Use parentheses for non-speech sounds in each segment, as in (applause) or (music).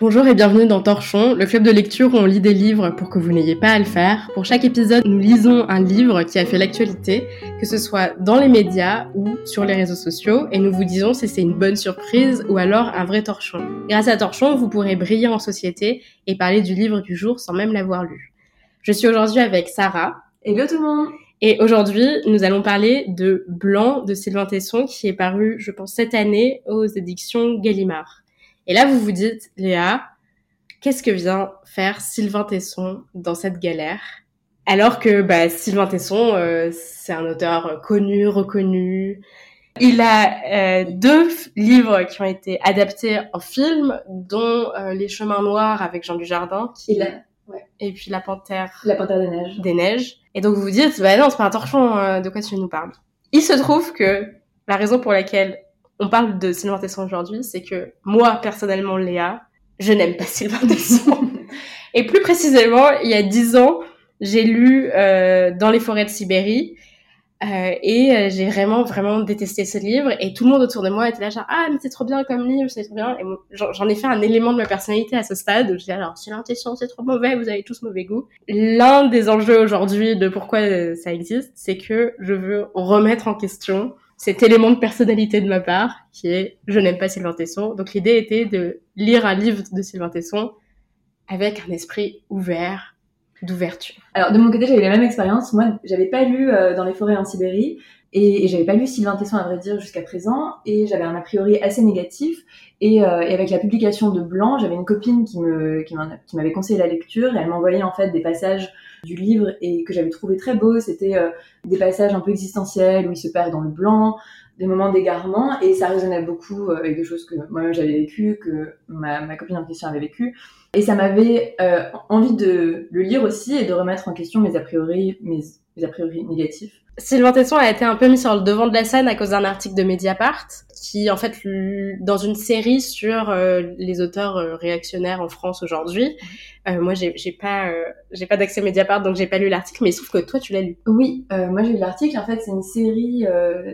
Bonjour et bienvenue dans Torchon, le club de lecture où on lit des livres pour que vous n'ayez pas à le faire. Pour chaque épisode, nous lisons un livre qui a fait l'actualité, que ce soit dans les médias ou sur les réseaux sociaux, et nous vous disons si c'est une bonne surprise ou alors un vrai torchon. Grâce à Torchon, vous pourrez briller en société et parler du livre du jour sans même l'avoir lu. Je suis aujourd'hui avec Sarah. Hello tout le monde Et aujourd'hui, nous allons parler de Blanc de Sylvain Tesson qui est paru, je pense, cette année aux éditions Gallimard. Et là, vous vous dites, Léa, qu'est-ce que vient faire Sylvain Tesson dans cette galère? Alors que bah, Sylvain Tesson, euh, c'est un auteur connu, reconnu. Il a euh, deux livres qui ont été adaptés en film, dont euh, Les Chemins Noirs avec Jean Dujardin. Qui... Et, la... ouais. Et puis La Panthère... La Panthère des Neiges. Des Neiges. Et donc vous vous dites, bah non, c'est pas un torchon, euh, de quoi tu nous parles? Il se trouve que la raison pour laquelle on parle de Sylvain Tesson aujourd'hui, c'est que moi, personnellement, Léa, je n'aime pas Sylvain Tesson. (laughs) et plus précisément, il y a dix ans, j'ai lu euh, Dans les forêts de Sibérie. Euh, et euh, j'ai vraiment vraiment détesté ce livre et tout le monde autour de moi était là genre ah mais c'est trop bien comme livre c'est trop bien et j'en ai fait un élément de ma personnalité à ce stade où je dis alors Sylvain Tesson c'est trop mauvais vous avez tous mauvais goût l'un des enjeux aujourd'hui de pourquoi euh, ça existe c'est que je veux remettre en question cet élément de personnalité de ma part, qui est je n'aime pas Sylvain Tesson. Donc l'idée était de lire un livre de Sylvain Tesson avec un esprit ouvert, d'ouverture. Alors de mon côté, j'avais la même expérience. Moi, j'avais pas lu euh, Dans les forêts en Sibérie et, j'avais pas lu Sylvain Tesson à vrai dire jusqu'à présent et j'avais un a priori assez négatif. Et, euh, et avec la publication de Blanc, j'avais une copine qui me qui m'avait conseillé la lecture et elle m'envoyait en fait des passages du livre et que j'avais trouvé très beau. C'était euh, des passages un peu existentiels où il se perd dans le blanc, des moments d'égarement et ça résonnait beaucoup euh, avec des choses que moi-même j'avais vécues, que ma, ma, copine en question avait vécues. Et ça m'avait euh, envie de le lire aussi et de remettre en question mes a priori, mes, mes a priori négatifs. Sylvain Tesson a été un peu mis sur le devant de la scène à cause d'un article de Mediapart qui, en fait, dans une série sur euh, les auteurs euh, réactionnaires en France aujourd'hui. Euh, moi, j'ai pas, j'ai pas d'accès Mediapart, donc j'ai pas lu l'article, mais il se trouve que toi, tu l'as lu. Oui, moi j'ai lu l'article. En fait, c'est une série,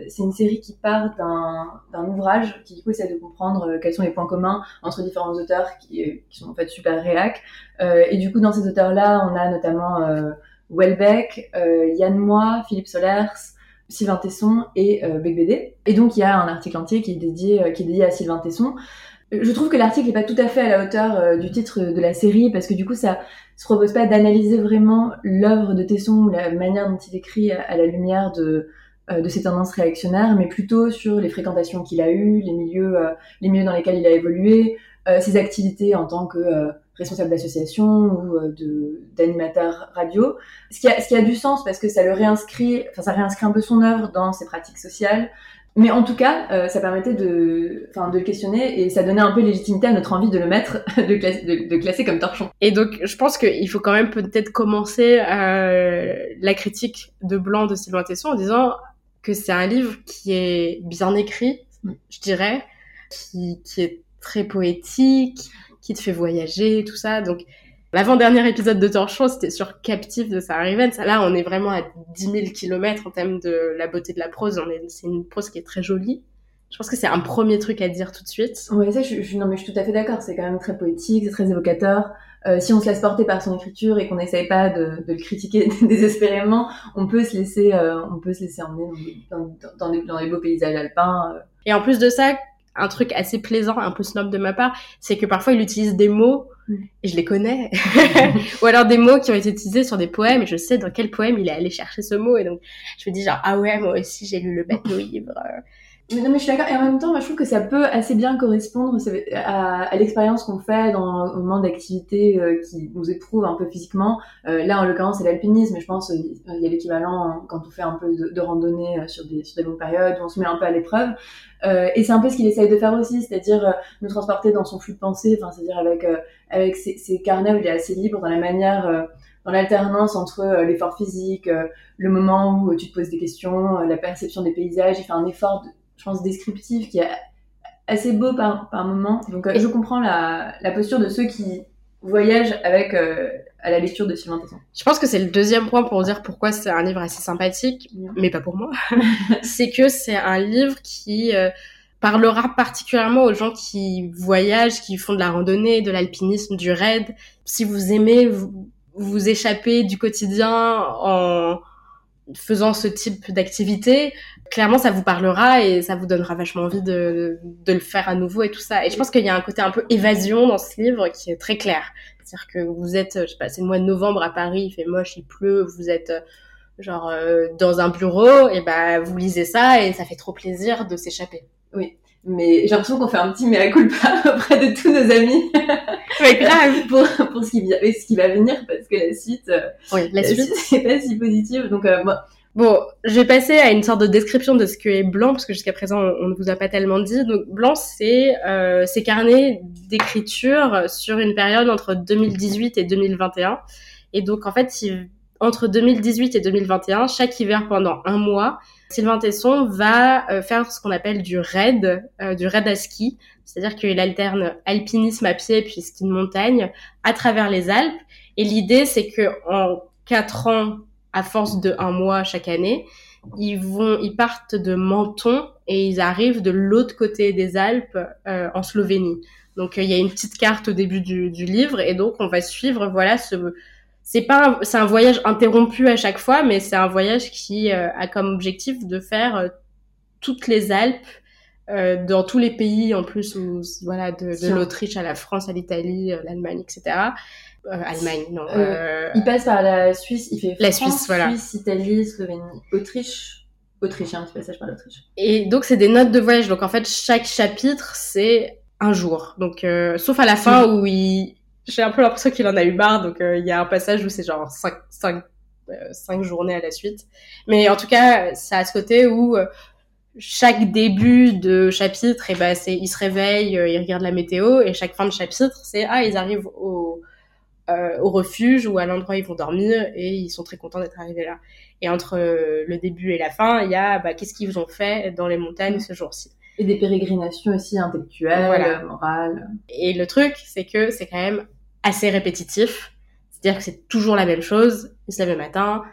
c'est une série qui part d'un ouvrage qui du coup essaie de comprendre quels sont les points communs entre différents auteurs qui, qui sont en fait super réac. et du coup, dans ces auteurs-là, on a notamment Welbeck, Yann Moix, Philippe Solers, Sylvain Tesson et euh, Bec. Et donc il y a un article entier qui est dédié, euh, qui est dédié à Sylvain Tesson. Je trouve que l'article n'est pas tout à fait à la hauteur euh, du titre de la série parce que du coup ça se propose pas d'analyser vraiment l'œuvre de Tesson ou la manière dont il écrit à, la lumière de de ses tendances réactionnaires, mais plutôt sur les fréquentations qu'il a eues, les milieux, les milieux dans lesquels il a évolué, ses activités en tant que responsable d'association ou euh, de d'animateur radio. Ce qui, a, ce qui a du sens parce que ça le réinscrit, enfin ça réinscrit un peu son œuvre dans ses pratiques sociales. Mais en tout cas, euh, ça permettait de, enfin, de le questionner et ça donnait un peu légitimité à notre envie de le mettre, (laughs) de, classer, de, de classer comme torchon. Et donc, je pense qu'il faut quand même peut-être commencer euh, la critique de Blanc de Sylvain Tesson en disant que c'est un livre qui est bien écrit, je dirais, qui, qui est très poétique, qui te fait voyager, tout ça. Donc, l'avant-dernier épisode de Torchon, c'était sur Captif de Sarah Rivens. Là, on est vraiment à 10 000 kilomètres en termes de la beauté de la prose. C'est une prose qui est très jolie. Je pense que c'est un premier truc à dire tout de suite. Oui, ça, je, je, non, mais je suis tout à fait d'accord. C'est quand même très poétique, c'est très évocateur. Euh, si on se laisse porter par son écriture et qu'on n'essaye pas de, de, le critiquer (laughs) désespérément, on peut se laisser, euh, on peut se laisser emmener dans, dans, beaux paysages alpins. Euh. Et en plus de ça, un truc assez plaisant, un peu snob de ma part, c'est que parfois il utilise des mots mm. et je les connais, (laughs) (laughs) ou alors des mots qui ont été utilisés sur des poèmes et je sais dans quel poème il est allé chercher ce mot et donc je me dis genre ah ouais moi aussi j'ai lu le bête livre. Non, mais je suis d'accord. Et en même temps, moi, je trouve que ça peut assez bien correspondre à, l'expérience qu'on fait dans au moment d'activités euh, qui nous éprouvent un peu physiquement. Euh, là, en l'occurrence, c'est l'alpinisme, mais je pense euh, il y a l'équivalent hein, quand on fait un peu de, randonnée euh, sur des, sur des longues périodes, où on se met un peu à l'épreuve. et c'est un peu ce qu'il essaye de faire aussi, c'est-à-dire nous transporter dans son flux de pensée, enfin, c'est-à-dire avec avec ses, ses, carnets où il est assez libre dans la manière dans l'alternance entre l'effort physique, le moment où tu te poses des questions, la perception des paysages, il fait un effort de, je pense, descriptif qui est assez beau par, par moment. Donc, euh, je comprends la, la posture de ceux qui voyagent avec euh, à la lecture de Sylvain Tesson. Je pense que c'est le deuxième point pour dire pourquoi c'est un livre assez sympathique, mais pas pour moi. (laughs) c'est que c'est un livre qui euh, parlera particulièrement aux gens qui voyagent, qui font de la randonnée, de l'alpinisme, du raid. Si vous aimez vous, vous échapper du quotidien en faisant ce type d'activité, clairement ça vous parlera et ça vous donnera vachement envie de, de le faire à nouveau et tout ça. Et je pense qu'il y a un côté un peu évasion dans ce livre qui est très clair. C'est-à-dire que vous êtes, je sais pas, c'est le mois de novembre à Paris, il fait moche, il pleut, vous êtes genre euh, dans un bureau, et ben vous lisez ça et ça fait trop plaisir de s'échapper. Oui, mais j'ai l'impression qu'on fait un petit mea culpa (laughs) auprès de tous nos amis. (laughs) Mais grave. (laughs) pour pour ce qui ce qui va venir parce que la suite, euh, oui, la, suite, c'est pas si positive. Donc euh, moi. Bon, je vais passer à une sorte de description de ce que est Blanc, parce que jusqu'à présent, on, ne vous a pas tellement dit. Donc, Blanc, c'est euh, ces carnets d'écriture sur une période entre 2018 et 2021. Et donc, en fait, entre 2018 et 2021, chaque hiver pendant un mois, Sylvain Tesson va euh, faire ce qu'on appelle du raid, euh, du raid à ski, c'est-à-dire qu'il alterne alpinisme à pied puis ski de montagne à travers les Alpes. Et l'idée, c'est que en quatre ans, à force de un mois chaque année, ils vont, ils partent de Menton et ils arrivent de l'autre côté des Alpes euh, en Slovénie. Donc il y a une petite carte au début du, du livre et donc on va suivre voilà ce c'est pas c'est un voyage interrompu à chaque fois mais c'est un voyage qui euh, a comme objectif de faire euh, toutes les Alpes euh, dans tous les pays en plus où voilà de, de l'Autriche à la France à l'Italie l'Allemagne etc Allemagne non il passe par la Suisse il fait la Suisse voilà. Suisse Italie Slovénie Autriche Autrichien petit passage par l'Autriche. Et donc c'est des notes de voyage. Donc en fait chaque chapitre c'est un jour. Donc sauf à la fin où il j'ai un peu l'impression qu'il en a eu marre, donc euh, il y a un passage où c'est genre 5, 5, euh, journées à la suite. Mais en tout cas, ça a ce côté où euh, chaque début de chapitre, et eh ben, c'est il se réveille, il regarde la météo, et chaque fin de chapitre, c'est ah ils arrivent au au refuge ou à l'endroit où ils vont dormir et ils sont très contents d'être arrivés là. Et entre le début et la fin, il y a bah, qu'est-ce qu'ils ont fait dans les montagnes ce jour-ci. Et des pérégrinations aussi intellectuelles, morales. Et le truc, c'est que c'est quand même assez répétitif. C'est-à-dire que c'est toujours la même chose. Ils se lèvent le matin,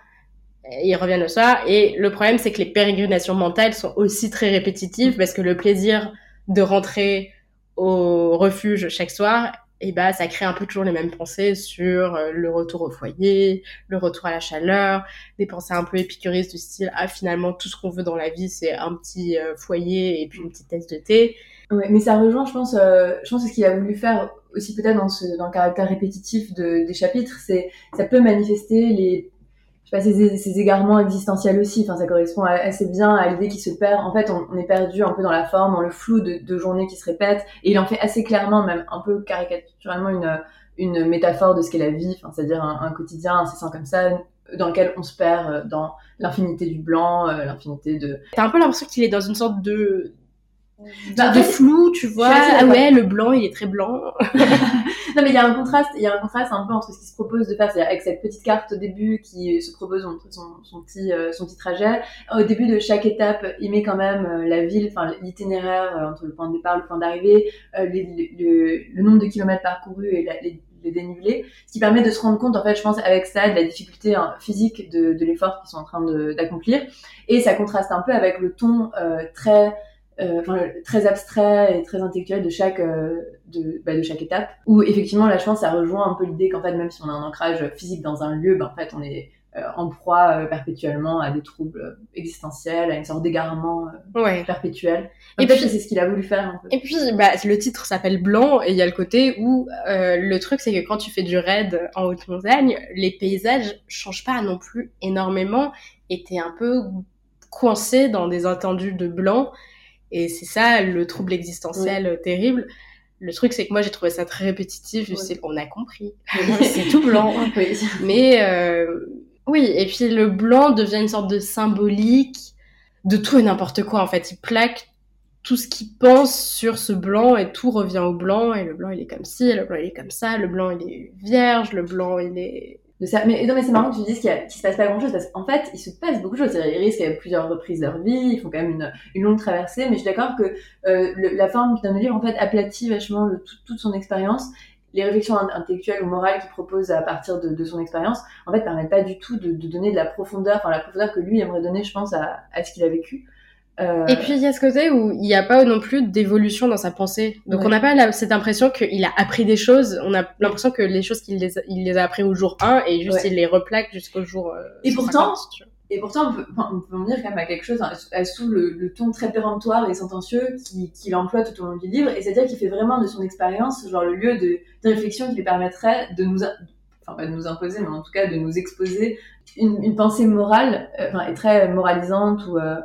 ils reviennent le soir. Et le problème, c'est que les pérégrinations mentales sont aussi très répétitives parce que le plaisir de rentrer au refuge chaque soir, et ben, ça crée un peu toujours les mêmes pensées sur euh, le retour au foyer, le retour à la chaleur, des pensées un peu épicuristes du style ah finalement tout ce qu'on veut dans la vie c'est un petit euh, foyer et puis une petite tasse de thé. Ouais, mais ça rejoint, je pense, euh, je pense ce qu'il a voulu faire aussi peut-être dans, ce, dans le caractère répétitif de, des chapitres, c'est ça peut manifester les ces, égarements existentiels aussi. Enfin, ça correspond assez bien à l'idée qui se perd. En fait, on, on, est perdu un peu dans la forme, dans le flou de, de journées qui se répètent. Et il en fait assez clairement, même un peu caricaturalement, une, une métaphore de ce qu'est la vie. Enfin, c'est-à-dire un, un, quotidien incessant comme ça, dans lequel on se perd euh, dans l'infinité du blanc, euh, l'infinité de. T'as un peu l'impression qu'il est dans une sorte de bah, de flou, tu vois. Ah ouais, le blanc, il est très blanc. (laughs) non, mais il y a un contraste, il y a un contraste un peu entre ce qu'il se propose de faire, c'est-à-dire avec cette petite carte au début qui se propose son, son, petit, euh, son petit trajet. Au début de chaque étape, il met quand même euh, la ville, enfin l'itinéraire euh, entre le point de départ le point d'arrivée, le, le, nombre de kilomètres parcourus et la, les, les dénivelés, ce qui permet de se rendre compte, en fait, je pense, avec ça, de la difficulté hein, physique de, de l'effort qu'ils sont en train d'accomplir. Et ça contraste un peu avec le ton très enfin, très abstrait et très intellectuel de chaque euh, de, bah, de chaque étape où effectivement là je pense ça rejoint un peu l'idée qu'en fait même si on a un ancrage physique dans un lieu ben, en fait on est euh, en proie perpétuellement à des troubles existentiels à une sorte d'égarement ouais. perpétuel et puis c'est ce qu'il a voulu faire un peu. et puis bah, le titre s'appelle blanc et il y a le côté où le truc c'est que quand tu fais du raid en haute montagne les paysages changent pas non plus énormément et t'es un peu coincé dans des entendus de blanc et c'est ça le trouble existentiel terrible. Le truc, c'est que moi, j'ai trouvé ça très répétitif. Je sais qu'on a compris. c'est tout blanc. (laughs) Mais euh, oui, et puis le blanc devient une sorte de symbolique de tout et n'importe quoi. En fait, il plaque tout ce qu'il pense sur ce blanc et tout revient au blanc. Et le blanc, il est comme ci, le blanc, il est comme ça. Le blanc, il est vierge. Le blanc, il est Mais non, mais c'est marrant que tu dises qu'il se passe pas grand chose parce qu'en fait, il se passe beaucoup de choses. Ils risquent plusieurs reprises leur vie, ils font quand même une, longue traversée. Mais je suis d'accord que euh, la forme qui donne le livre en fait aplatit vachement toute son expérience. Les réflexions intellectuelles ou morales qu'il propose à partir de, son expérience, en fait, permettent pas du tout de, donner de la profondeur, enfin la profondeur que lui aimerait donner, je pense, à, à ce qu'il a vécu. Euh, Et puis il y a ce côté où il n'y a pas non plus d'évolution dans sa pensée. Donc Ouais. on n'a pas la- cette impression qu'il a appris des choses. On a l'impression que les choses qu'il les, a- il les a appris au jour 1 et juste Ouais. il les replaque jusqu'au jour. euh, Et 150, pourtant- tu. Et pourtant, on peut, on peut en venir quand même à quelque chose, à sous le, le ton très péremptoire et sentencieux qu'il emploie tout au long du livre. Et c'est-à-dire qu'il fait vraiment de son expérience, genre le lieu de, de réflexion qui lui permettrait de nous, enfin pas de nous imposer, mais en tout cas de nous exposer une, une pensée morale, euh, enfin, et très moralisante ou. euh,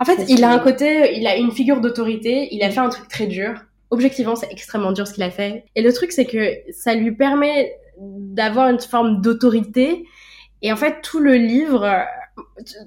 En fait, il a un côté, il a une figure d'autorité. Il a fait un truc très dur. Objectivement, c'est extrêmement dur ce qu'il a fait. Et le truc, c'est que ça lui permet d'avoir une forme d'autorité. Et en fait, tout le livre,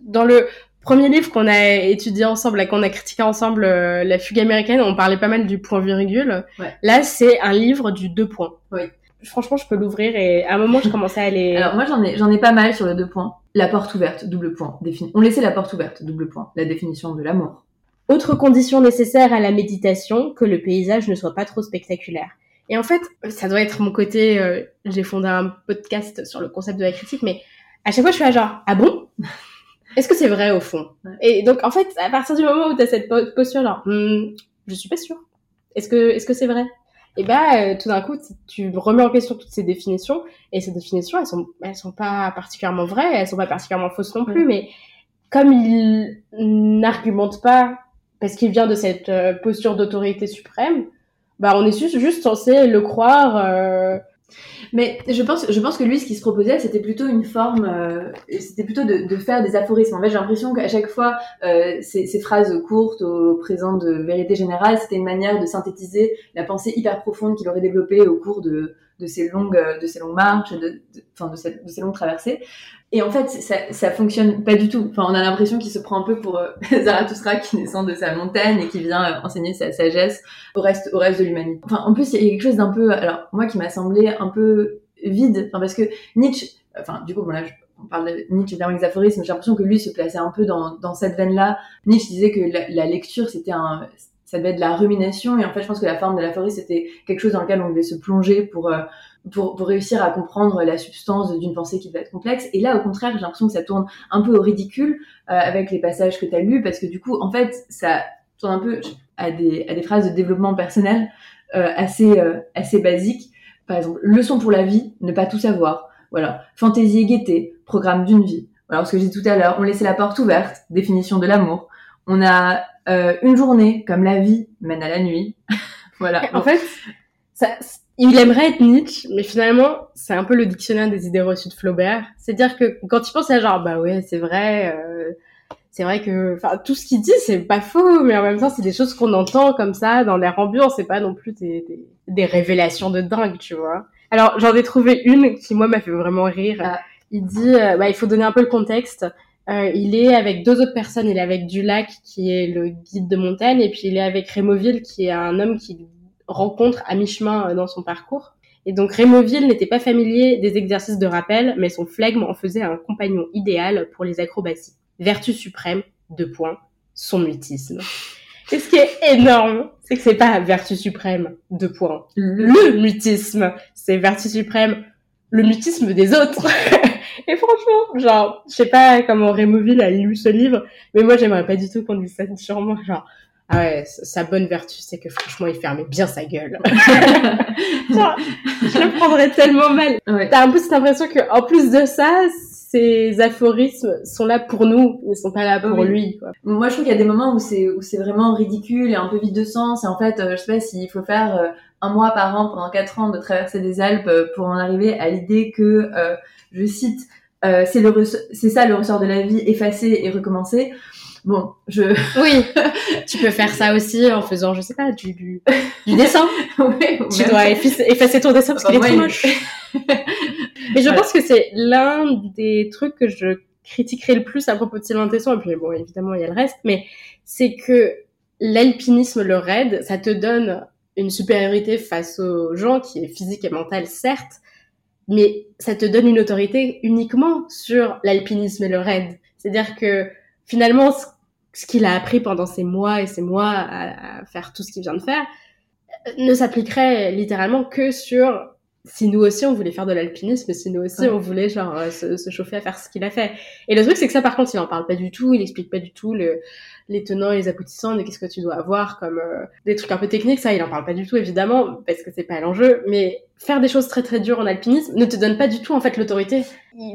dans le premier livre qu'on a étudié ensemble, qu'on a critiqué ensemble, euh, La fugue américaine, on parlait pas mal du point virgule. Ouais. Là, c'est un livre du deux points. Oui. Franchement, je peux l'ouvrir et à un moment, je commençais à aller. (laughs) Alors moi j'en ai j'en ai pas mal sur le deux points. La porte ouverte, double point. On laissait la porte ouverte, double point. La définition de l'amour. Autre condition nécessaire à la méditation, que le paysage ne soit pas trop spectaculaire. Et en fait, ça doit être mon côté, euh, j'ai fondé un podcast sur le concept de la critique, mais à chaque fois je suis là genre, ah bon? Est-ce que c'est vrai au fond? Ouais. Et donc en fait, à partir du moment où tu as cette po- posture genre, Hmm, je suis pas sûre. Est-ce que est-ce que c'est vrai? Et bah euh, tout d'un coup, tu remets en question toutes ces définitions et ces définitions, elles sont elles sont pas particulièrement vraies, elles sont pas particulièrement fausses non plus, mais comme il n'argumente pas parce qu'il vient de cette euh, posture d'autorité suprême, bah on est juste, juste censé le croire. euh, Mais je pense, que lui, ce qu'il se proposait, c'était plutôt une forme, euh, c'était plutôt de, faire des aphorismes. En fait, j'ai l'impression qu'à chaque fois, euh, ces, phrases courtes au présent de vérité générale, c'était une manière de synthétiser la pensée hyper profonde qu'il aurait développée au cours de, de ces longues, marches, enfin, de ces longues traversées. Et en fait, ça, ça fonctionne pas du tout. Enfin, on a l'impression qu'il se prend un peu pour euh, (laughs) Zarathustra qui descend de sa montagne et qui vient euh, enseigner sa sagesse au reste, au reste de l'humanité. Enfin, en plus, il y a quelque chose d'un peu, alors moi qui m'a semblé un peu vide, enfin parce que Nietzsche, enfin du coup, bon là, on parle de Nietzsche évidemment avec aphorismes, j'ai l'impression que lui se plaçait un peu dans, dans cette veine-là. Nietzsche disait que la, la lecture c'était un, ça devait être de la rumination et en fait, je pense que la forme de l'aphorisme c'était quelque chose dans lequel on devait se plonger pour euh, pour, pour réussir à comprendre la substance d'une pensée qui devait être complexe. Et là, au contraire, j'ai l'impression que ça tourne un peu au ridicule euh, avec les passages que tu as lus, parce que du coup, en fait, ça tourne un peu à des, à des phrases de développement personnel euh, assez, euh, assez basiques. Par exemple, leçon pour la vie, ne pas tout savoir. Voilà. Fantaisie et gaieté, programme d'une vie. Voilà ce que j'ai dit tout à l'heure. On laissait la porte ouverte, définition de l'amour. On a euh, une journée, comme la vie mène à la nuit. (laughs) voilà. En fait, ça, il aimerait être Nietzsche, mais finalement, c'est un peu le dictionnaire des idées reçues de Flaubert. C'est-à-dire que quand tu penses à genre, bah ouais, c'est vrai, euh, c'est vrai que, enfin, tout ce qu'il dit, c'est pas faux, mais en même temps, c'est des choses qu'on entend comme ça dans l'air ambiant, c'est pas non plus des, des, des révélations de dingue, tu vois. Alors, j'en ai trouvé une qui, moi, m'a fait vraiment rire. Ah. Il dit, euh, bah, il faut donner un peu le contexte. Euh, il est avec deux autres personnes. Il est avec Dulac, qui est le guide de montagne, et puis il est avec Rémoville, qui est un homme qui rencontre à mi-chemin euh, dans son parcours. Et donc Rémoville n'était pas familier des exercices de rappel, mais son flegme en faisait un compagnon idéal pour les acrobaties. Vertu suprême, deux points, son mutisme. Et ce qui est énorme, c'est que c'est pas vertu suprême, deux points, le mutisme. C'est vertu suprême, le mutisme des autres. (laughs) Et franchement, genre, je sais pas comment Rémoville a lu ce livre, mais moi j'aimerais pas du tout qu'on dise ça sur moi. Genre, ah ouais, sa bonne vertu, c'est que franchement, il fermait bien sa gueule. (laughs) genre, je le prendrais tellement mal. Ouais. T'as un peu cette impression que, en plus de ça, ces aphorismes sont là pour nous, ils sont pas là pour Oui. lui. Quoi. Moi, je trouve qu'il y a des moments où c'est où c'est vraiment ridicule et un peu vide de sens. Et en fait, euh, je sais pas s'il faut faire euh, un mois par an pendant quatre ans de traverser des Alpes euh, pour en arriver à l'idée que, euh, je cite, euh, c'est le c'est ça le ressort de la vie, effacer et recommencer. Bon, je (laughs) Oui, (laughs) tu peux faire ça aussi en faisant, je sais pas, du, du, du (laughs) dessin. Tu dois effacer, effacer ton dessin parce qu'il est trop moche. Mais je Voilà. pense que c'est l'un des trucs que je critiquerai le plus à propos de Sylvain Tesson, et puis bon, évidemment, il y a le reste, mais c'est que l'alpinisme, le raid, ça te donne une supériorité face aux gens qui est physique et mentale, certes, mais ça te donne une autorité uniquement sur l'alpinisme et le raid. C'est-à-dire que finalement, ce- qu'il a appris pendant ces mois et ces mois à, à faire tout ce qu'il vient de faire, euh, ne s'appliquerait littéralement que sur si nous aussi on voulait faire de l'alpinisme, si nous aussi on voulait genre euh, se, chauffer à faire ce qu'il a fait. Et le truc c'est que ça par contre il en parle pas du tout, il explique pas du tout le, les tenants et les aboutissants de qu'est-ce que tu dois avoir comme euh, des trucs un peu techniques, ça il en parle pas du tout évidemment parce que c'est pas l'enjeu, mais faire des choses très très dures en alpinisme ne te donne pas du tout en fait l'autorité.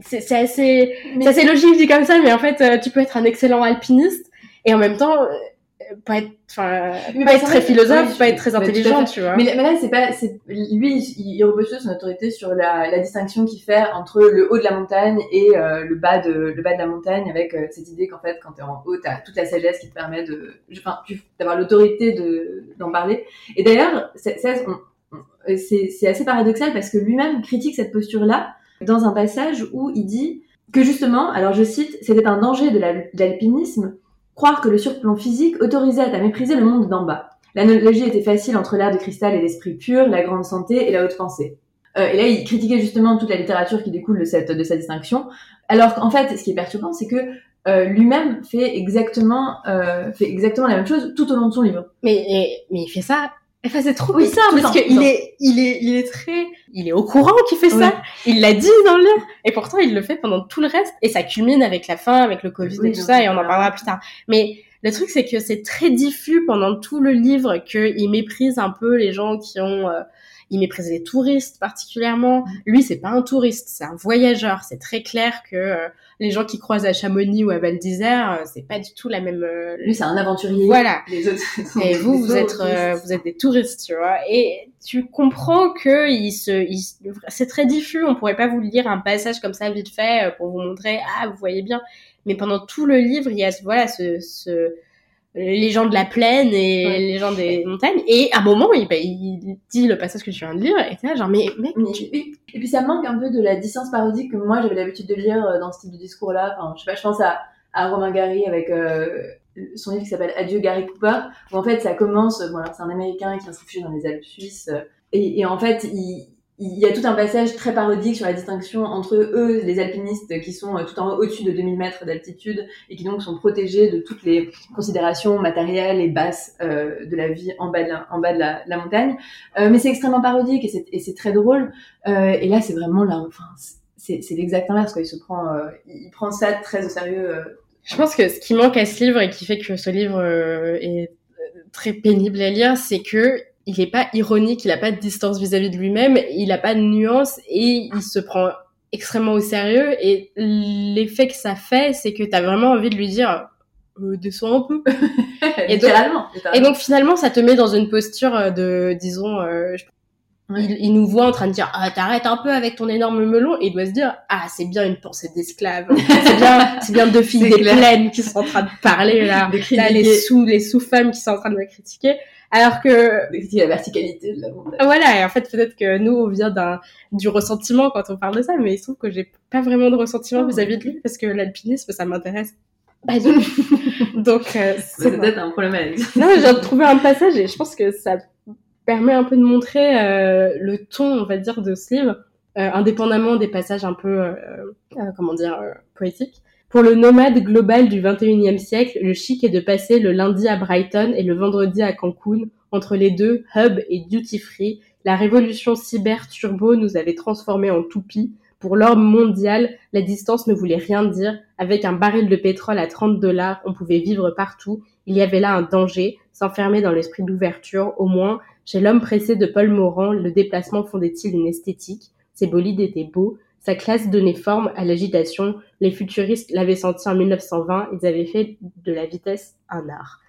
C'est assez, assez logique dit comme ça, mais en fait euh, tu peux être un excellent alpiniste et en même temps pas être enfin pas être très philosophe pas être très intelligent tu vois. Mais, mais là c'est pas c'est lui il, repose son autorité sur la, la distinction qu'il fait entre le haut de la montagne et euh, le bas de le bas de la montagne avec euh, cette idée qu'en fait quand t'es en haut t'as toute la sagesse qui te permet de enfin d'avoir l'autorité de d'en parler. Et d'ailleurs c'est c'est assez paradoxal parce que lui-même critique cette posture là dans un passage où il dit que justement alors je cite c'était un danger de l'alpinisme Croire que le surplomb physique autorisait à mépriser le monde d'en bas. L'analogie était facile entre l'air de cristal et l'esprit pur, la grande santé et la haute pensée. Euh, et là, il critiquait justement toute la littérature qui découle de cette, de cette distinction. Alors qu'en fait, ce qui est perturbant, c'est que euh, lui-même fait exactement, euh, fait exactement la même chose tout au long de son livre. Mais, mais il fait ça Enfin, c'est trop oui, bizarre parce qu'il est, il est, il est très, il est au courant qu'il fait ça. Il l'a dit dans le livre. Et pourtant, il le fait pendant tout le reste. Et ça culmine avec la fin, avec le Covid et tout ça. Et on en parlera plus tard. Mais le truc, c'est que c'est très diffus pendant tout le livre qu'il méprise un peu les gens qui ont, euh, il méprise les touristes particulièrement. Lui, c'est pas un touriste, c'est un voyageur. C'est très clair que euh, les gens qui croisent à Chamonix ou à Val d'Isère, euh, c'est pas du tout la même. Euh, Lui, c'est un aventurier. Voilà. (laughs) Et vous, vous êtes, vous êtes des touristes, tu vois. Et tu comprends que il se, c'est très diffus. On pourrait pas vous lire un passage comme ça vite fait pour vous montrer, ah, vous voyez bien. Mais pendant tout le livre, il y a, voilà, ce, ce les gens de la plaine et les gens des montagnes. Et à un moment, il, bah, il dit le passage que tu viens de lire, et là, genre, mais mec, Et puis ça manque un peu de la distance parodique que moi j'avais l'habitude de lire euh, dans ce type de discours-là. Enfin, je sais pas, je pense à, à Romain Gary avec euh, son livre qui s'appelle Adieu Gary Cooper, où en fait ça commence, voilà, c'est un Américain qui se réfugier dans les Alpes suisses, euh, et, et en fait, il, il y a tout un passage très parodique sur la distinction entre eux, les alpinistes qui sont euh, tout en haut, au-dessus de 2000 mètres d'altitude et qui donc sont protégés de toutes les considérations matérielles et basses euh, de la vie en bas de la, en bas de la, montagne. Euh, mais c'est extrêmement parodique et c'est très drôle. Euh, et là, c'est vraiment là, enfin, c'est l'exact inverse. Quoi. Il se prend, euh, il prend ça très au sérieux. Euh. Je pense que ce qui manque à ce livre et qui fait que ce livre est très pénible à lire, c'est que il est pas ironique, il a pas de distance vis-à-vis de lui-même, il a pas de nuance et il se prend extrêmement au sérieux et l'effet que ça fait, c'est que tu as vraiment envie de lui dire euh, descends un peu. (laughs) et, donc, et donc finalement, ça te met dans une posture euh, de, disons, euh, il, nous voit en train de dire ah t'arrêtes un peu avec ton énorme melon. Et il doit se dire ah c'est bien une pensée d'esclave. C'est bien (laughs) c'est bien deux filles des plaines qui sont en train de parler là, là les sous les sous femmes qui sont en train de me critiquer. Alors que la verticalité de la montagne. Voilà, et en fait peut-être que nous on vient d'un du ressentiment quand on parle de ça, mais il se trouve que j'ai pas vraiment de ressentiment vis-à-vis de lui parce que l'alpinisme ça m'intéresse pas du (laughs) tout. Donc euh, c'est peut-être un problème non, j'ai trouvé un passage et je pense que ça permet un peu de montrer euh, le ton, on va dire, de ce livre, euh, indépendamment des passages un peu, euh, comment dire, poétiques. Pour le nomade global du 21e siècle, le chic est de passer le lundi à Brighton et le vendredi à Cancun. Entre les deux, hub et duty free, la révolution cyber turbo nous avait transformés en toupies. Pour l'ordre mondial, la distance ne voulait rien dire. Avec un baril de pétrole à 30 dollars, on pouvait vivre partout. Il y avait là un danger, s'enfermer dans l'esprit d'ouverture. Au moins, chez l'homme pressé de Paul Morand, le déplacement fondait-il une esthétique? Ses bolides étaient beaux, sa classe donnait forme à l'agitation. Les futuristes l'avaient senti en 1920. Ils avaient fait de la vitesse un art.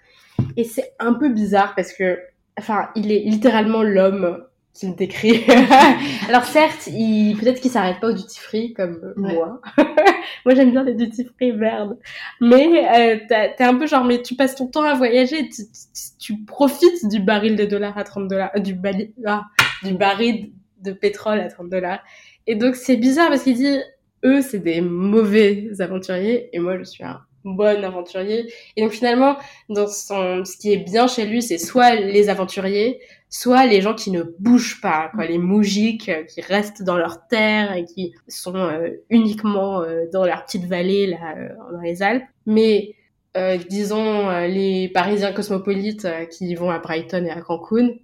Et c'est un peu bizarre parce que, enfin, il est littéralement l'homme qu'il décrit. (laughs) Alors certes, il peut-être qu'il s'arrête pas au duty free comme moi. (laughs) moi j'aime bien les duty free verdes. Mais euh, t'es un peu genre mais tu passes ton temps à voyager, tu, tu, profites du baril de dollars à 30 dollars, du, ah, du baril de pétrole à 30 dollars. Et donc c'est bizarre parce qu'il dit eux c'est des mauvais aventuriers et moi je suis un bon aventurier. Et donc finalement dans son ce qui est bien chez lui c'est soit les aventuriers, soit les gens qui ne bougent pas, les moujiks euh, qui restent dans leur terre et qui sont euh, uniquement euh, dans leur petite vallée là dans les Alpes. Mais disons les Parisiens cosmopolites qui vont à Brighton et à Cancun,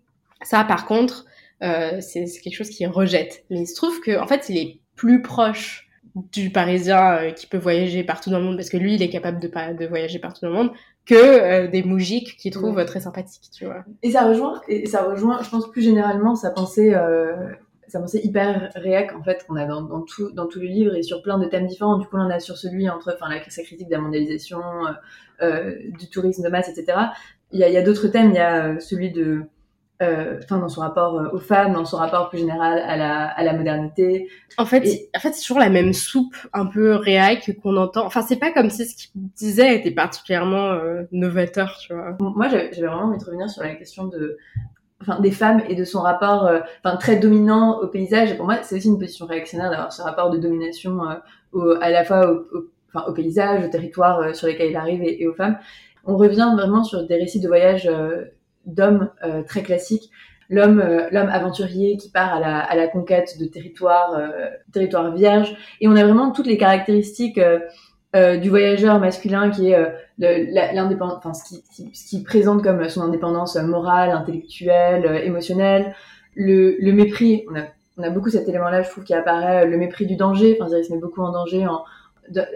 ça par contre c'est quelque chose qu'il rejette. Mais il se trouve que en fait, il est plus proche du Parisien qui peut voyager partout dans le monde parce que lui, il est capable de, de voyager partout dans le monde que euh, des moujiks qu'il trouve très sympathiques, tu vois. Et ça rejoint, et ça rejoint, je pense plus généralement sa pensée, euh, sa pensée hyper réac en fait qu'on a dans, dans tout dans tout le livre et sur plein de thèmes différents. Du coup, on en a sur celui entre, enfin, la sa critique de la mondialisation, euh, du tourisme de masse, etc. Il y a, il y a d'autres thèmes. Il y a celui de euh, dans son rapport euh, aux femmes, dans son rapport plus général à la, à la modernité. En fait, en fait, c'est toujours la même soupe un peu réac qu'on entend. Enfin, c'est pas comme si ce qu'il disait était particulièrement euh, novateur, tu vois. Moi, j'avais vraiment envie de revenir sur la question de, enfin, des femmes et de son rapport, enfin, très dominant au paysage. Et pour moi, c'est aussi une position réactionnaire d'avoir ce rapport de domination au, à la fois au, enfin, au paysage, au territoire sur lesquels il arrive et, et, aux femmes. On revient vraiment sur des récits de voyage d'hommes euh, très classiques. L'homme, euh, l'homme aventurier qui part à la, à la conquête de territoires, euh, vierges. Et on a vraiment toutes les caractéristiques du voyageur masculin qui est l'indépendance, enfin ce qui, ce qui présente comme son indépendance morale, intellectuelle, émotionnelle, le, le mépris. On a, on a beaucoup cet élément-là, je trouve, qui apparaît, le mépris du danger. Enfin, il se met beaucoup en danger en,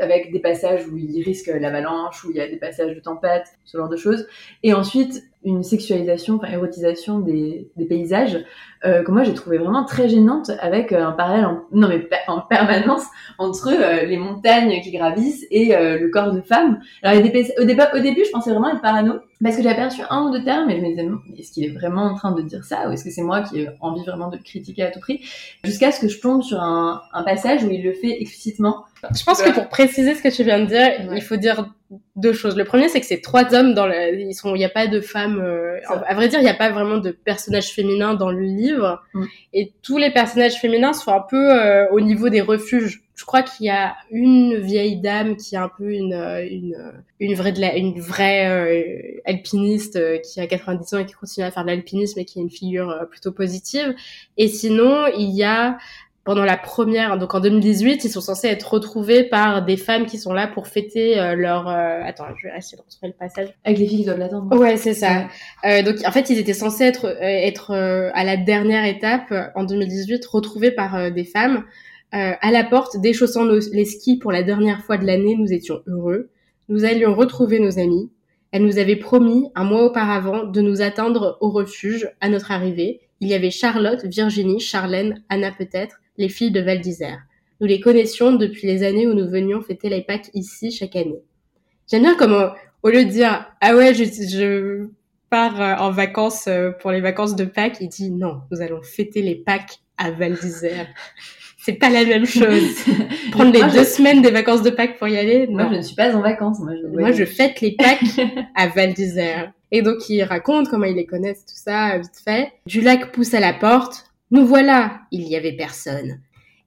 avec des passages où il risque l'avalanche, où il y a des passages de tempête, ce genre de choses. Et ensuite, une sexualisation, enfin érotisation des, des paysages euh, que moi j'ai trouvé vraiment très gênante avec euh, un parallèle en, non mais en permanence entre euh, les montagnes qui gravissent et euh, le corps de femme. Alors au, début, au début je pensais vraiment être parano parce que j'ai aperçu un ou deux termes et je me disais est-ce qu'il est vraiment en train de dire ça ou est-ce que c'est moi qui ai envie vraiment de le critiquer à tout prix jusqu'à ce que je tombe sur un, un passage où il le fait explicitement. Je pense que pour préciser ce que tu viens de dire, il faut dire deux choses. Le premier, c'est que c'est trois hommes dans le, ils sont, il n'y a pas de femmes, euh... à vrai dire, il n'y a pas vraiment de personnages féminins dans le livre. Mm. Et tous les personnages féminins sont un peu euh, au niveau des refuges. Je crois qu'il y a une vieille dame qui est un peu une, euh, une, une vraie, de la, une vraie euh, alpiniste qui a 90 ans et qui continue à faire de l'alpinisme et qui est une figure plutôt positive. Et sinon, il y a pendant la première, donc en 2018, ils sont censés être retrouvés par des femmes qui sont là pour fêter euh, leur. Euh, attends, je vais essayer de retrouver le passage. Avec les filles qui doivent l'attendre. Ouais, c'est ça. Euh, donc en fait, ils étaient censés être euh, être à la dernière étape en 2018, retrouvés par des femmes à la porte, déchaussant nos, les skis pour la dernière fois de l'année. Nous étions heureux. Nous allions retrouver nos amis. Elle nous avait promis un mois auparavant de nous attendre au refuge à notre arrivée. Il y avait Charlotte, Virginie, Charlène, Anna peut-être les filles de Val d'Isère. Nous les connaissions depuis les années où nous venions fêter les Pâques ici chaque année. J'aime bien comment, au lieu de dire ah ouais je, je pars euh, en vacances euh, pour les vacances de Pâques, il dit non, nous allons fêter les Pâques à Val d'Isère. (laughs) C'est pas la même chose. (laughs) Prendre les deux semaines des vacances de Pâques pour y aller. Non. Moi, je ne suis pas en vacances. Moi, je, moi, je fête les Pâques (laughs) à Val d'Isère. Et donc, il raconte comment ils les connaissent, tout ça, vite fait. Du lac pousse à la porte. Nous voilà, il y avait personne.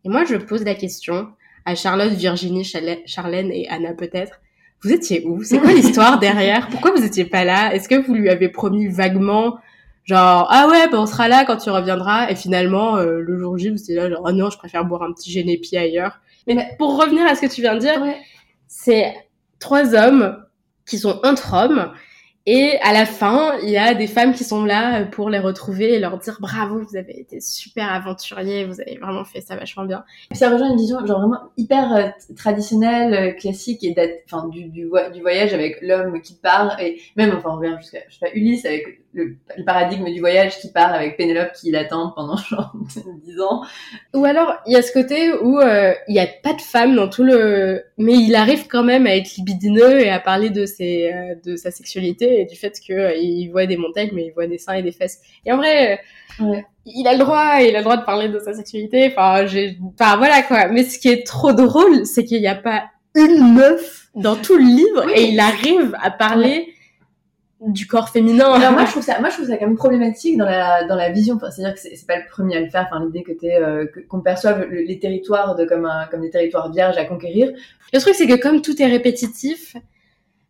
Et moi, je pose la question à Charlotte, Virginie, Charlène et Anna peut-être. Vous étiez où? C'est quoi (laughs) l'histoire derrière? Pourquoi vous étiez pas là? Est-ce que vous lui avez promis vaguement, genre ah ouais, ben on sera là quand tu reviendras Et finalement, euh, le jour J, vous étiez là genre oh non, je préfère boire un petit génépi ailleurs. Mais pour revenir à ce que tu viens de dire, c'est trois hommes qui sont entre hommes et à la fin, il y a des femmes qui sont là pour les retrouver et leur dire bravo, vous avez été super aventurier, vous avez vraiment fait ça vachement bien. Ça rejoint une vision genre vraiment hyper euh, traditionnelle, euh, classique et enfin du, du, du, voyage avec l'homme qui part et même enfin on revient jusqu'à je sais pas Ulysse avec le, le, paradigme du voyage qui part avec Pénélope qui l'attend pendant genre (laughs) 10 ans. Ou alors il y a ce côté où euh, il y a pas de femme dans tout le mais il arrive quand même à être libidineux et à parler de ses de sa sexualité et du fait qu'il euh, voit des montagnes, mais il voit des seins et des fesses. Et en vrai, euh, il a le droit, il a le droit de parler de sa sexualité. Enfin, j'ai, enfin voilà quoi. Mais ce qui est trop drôle, c'est qu'il n'y a pas une meuf dans tout le livre et il arrive à parler. Du corps féminin. Alors moi je trouve ça, moi je trouve ça quand même problématique dans la dans la vision. Enfin, c'est-à-dire que c'est pas le premier à le faire. Enfin, l'idée que t'es euh, qu'on perçoive les territoires de comme un comme des territoires vierges à conquérir. Le truc c'est que comme tout est répétitif,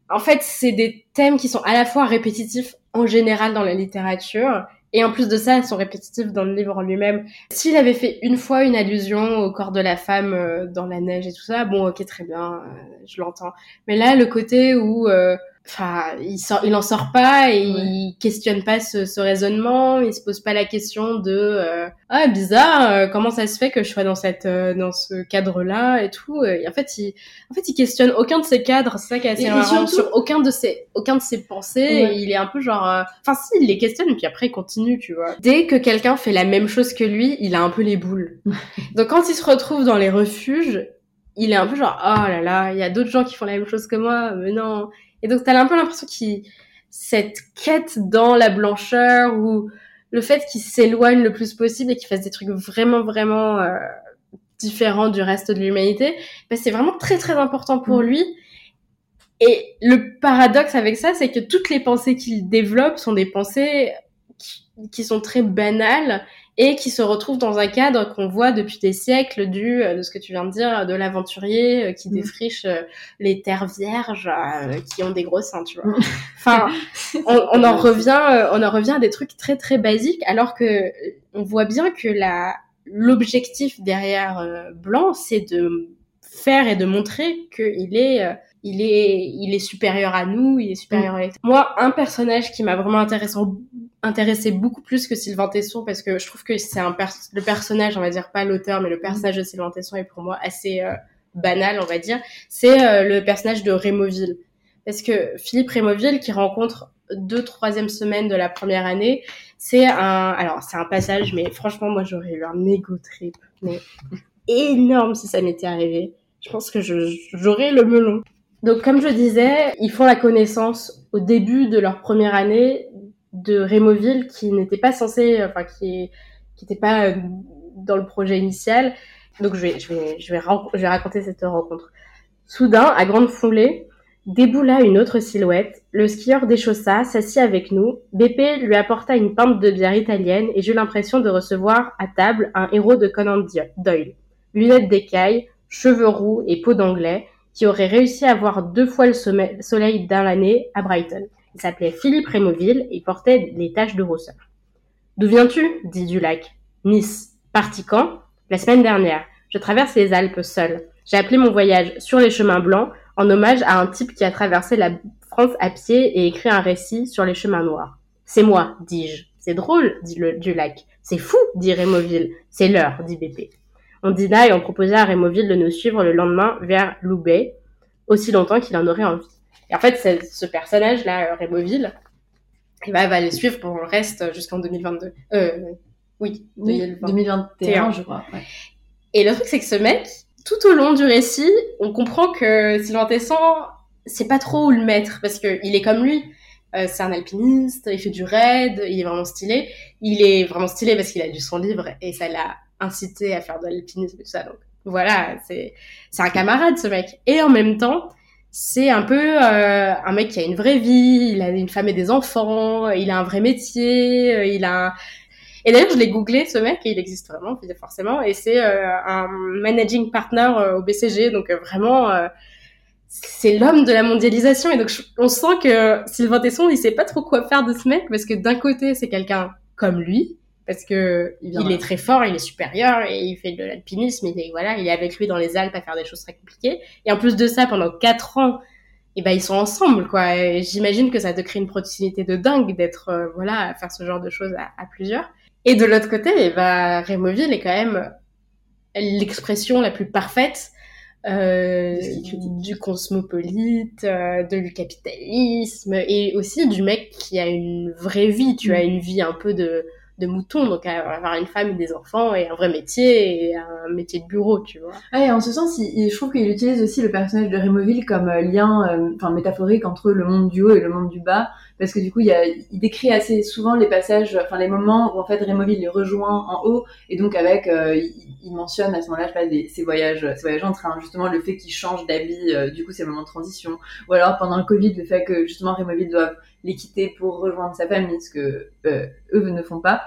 en fait, c'est des thèmes qui sont à la fois répétitifs en général dans la littérature, et en plus de ça, elles sont répétitifs dans le livre en lui-même. S'il avait fait une fois une allusion au corps de la femme euh, dans la neige et tout ça, bon, ok, très bien, euh, je l'entends. Mais là, le côté où, euh, enfin, il sort, il en sort pas et il questionne pas ce, ce, raisonnement, il se pose pas la question de euh, ah bizarre, euh, comment ça se fait que je sois dans cette euh, dans ce cadre-là et tout. Et en fait, il en fait il questionne aucun de ces cadres, c'est ça qui est assez marrant sur aucun de ses aucun de ses pensées. Et il est un peu genre, enfin si, il les questionne puis après il continue, tu vois. Dès que quelqu'un fait la même chose que lui, il a un peu les boules. Donc quand il se retrouve dans les refuges, il est un peu genre oh là là, il y a d'autres gens qui font la même chose que moi, mais non. Et donc, t'as un peu l'impression qu'il cette quête dans la blancheur ou le fait qu'il s'éloigne le plus possible et qu'il fasse des trucs vraiment, vraiment euh, différents du reste de l'humanité, ben, c'est vraiment très, très important pour mm. lui. Et le paradoxe avec ça, c'est que toutes les pensées qu'il développe sont des pensées qui sont très banales et qui se retrouve dans un cadre qu'on voit depuis des siècles du euh, de ce que tu viens de dire de l'aventurier euh, qui mm. défriche euh, les terres vierges qui ont des gros seins tu vois (laughs) enfin (laughs) on, en revient on en revient à des trucs très très basiques alors que on voit bien que la l'objectif derrière blanc c'est de faire et de montrer qu'il est il est il est supérieur à nous il est supérieur mm. à moi un personnage qui m'a vraiment intéressant intéressé beaucoup plus que Sylvain Tesson parce que je trouve que c'est un le personnage, on va dire pas l'auteur, mais le personnage de Sylvain Tesson est pour moi assez euh, banal, on va dire. C'est euh, le personnage de Rémoville. Parce que Philippe Rémoville, qui rencontre deux troisième semaine de la première année, c'est un, alors c'est un passage, mais franchement moi j'aurais eu un ego trip, mais énorme si ça m'était arrivé. Je pense que j'aurais le melon. Donc comme je disais, ils font la connaissance au début de leur première année de Rémoville qui n'était pas censé, enfin qui n'était pas euh, dans le projet initial. Donc je vais je vais je vais, je vais raconter cette rencontre. Soudain, à grande foulée, déboula une autre silhouette. Le skieur déchaussa, s'assit avec nous. BP lui apporta une pinte de bière italienne et j'eus l'impression de recevoir à table un héros de Conan Doyle. Lunettes d'écaille, cheveux roux et peau d'anglais, qui aurait réussi à voir deux fois le soleil dans l'année à Brighton. Il s'appelait Philippe Rémoville et portait les taches de rousseur. D'où viens-tu? dit Dulac. Nice. Parti quand La semaine dernière. Je traverse les Alpes seul. J'ai appelé mon voyage Sur les chemins blancs en hommage à un type qui a traversé la France à pied et écrit un récit sur les chemins noirs. C'est moi, dis-je. C'est drôle, dit le Dulac. C'est fou, dit Rémoville. C'est l'heure, dit Bépé. On dîna et on proposa à Rémoville de nous suivre le lendemain vers Loubet, aussi longtemps qu'il en aurait envie. Et en fait, ce personnage-là, euh, Rémoville, il va, va les suivre pour le reste jusqu'en 2022. Euh, oui, 2021, je crois. Et le truc, c'est que ce mec, tout au long du récit, on comprend que Sylvain Tesson, c'est pas trop où le mettre, parce que il est comme lui. Euh, c'est un alpiniste, il fait du raid, il est vraiment stylé. Il est vraiment stylé parce qu'il a lu son livre et ça l'a incité à faire de l'alpinisme et tout ça. Donc voilà, c'est c'est un camarade ce mec. Et en même temps, c'est un peu euh, un mec qui a une vraie vie, il a une femme et des enfants, il a un vrai métier, euh, il a et d'ailleurs je l'ai googlé ce mec et il existe vraiment forcément et c'est euh, un managing partner au BCG donc vraiment c'est l'homme de la mondialisation et donc on sent que Sylvain Tesson il sait pas trop quoi faire de ce mec parce que d'un côté c'est quelqu'un comme lui parce que il, est très fort, il est supérieur et il fait de l'alpinisme. Il est voilà, il est avec lui dans les Alpes à faire des choses très compliquées. Et en plus de ça, pendant quatre ans, et eh ben ils sont ensemble quoi. J'imagine que ça te crée une proximité de dingue d'être euh, voilà à faire ce genre de choses à, plusieurs. Et de l'autre côté, et eh ben Rémoville est quand même l'expression la plus parfaite euh, du cosmopolite, euh, de du capitalisme et aussi du mec qui a une vraie vie. Tu as mm. une vie un peu de de mouton, donc avoir une femme et des enfants et un vrai métier et un métier de bureau, tu vois. Ouais, en ce sens, il, je trouve qu'il utilise aussi le personnage de Rémoville comme euh, lien, euh, enfin métaphorique entre le monde du haut et le monde du bas, parce que du coup, il, décrit assez souvent les passages, enfin les moments où en fait Rémoville les rejoint en haut, et donc avec, euh, il, mentionne à ce moment-là, ses voyages, ses voyages en train, justement le fait qu'il change d'habit, du coup c'est le moment de transition, ou alors pendant le Covid, le fait que justement Rémoville doit les quitter pour rejoindre sa famille, ce que euh, eux ne font pas.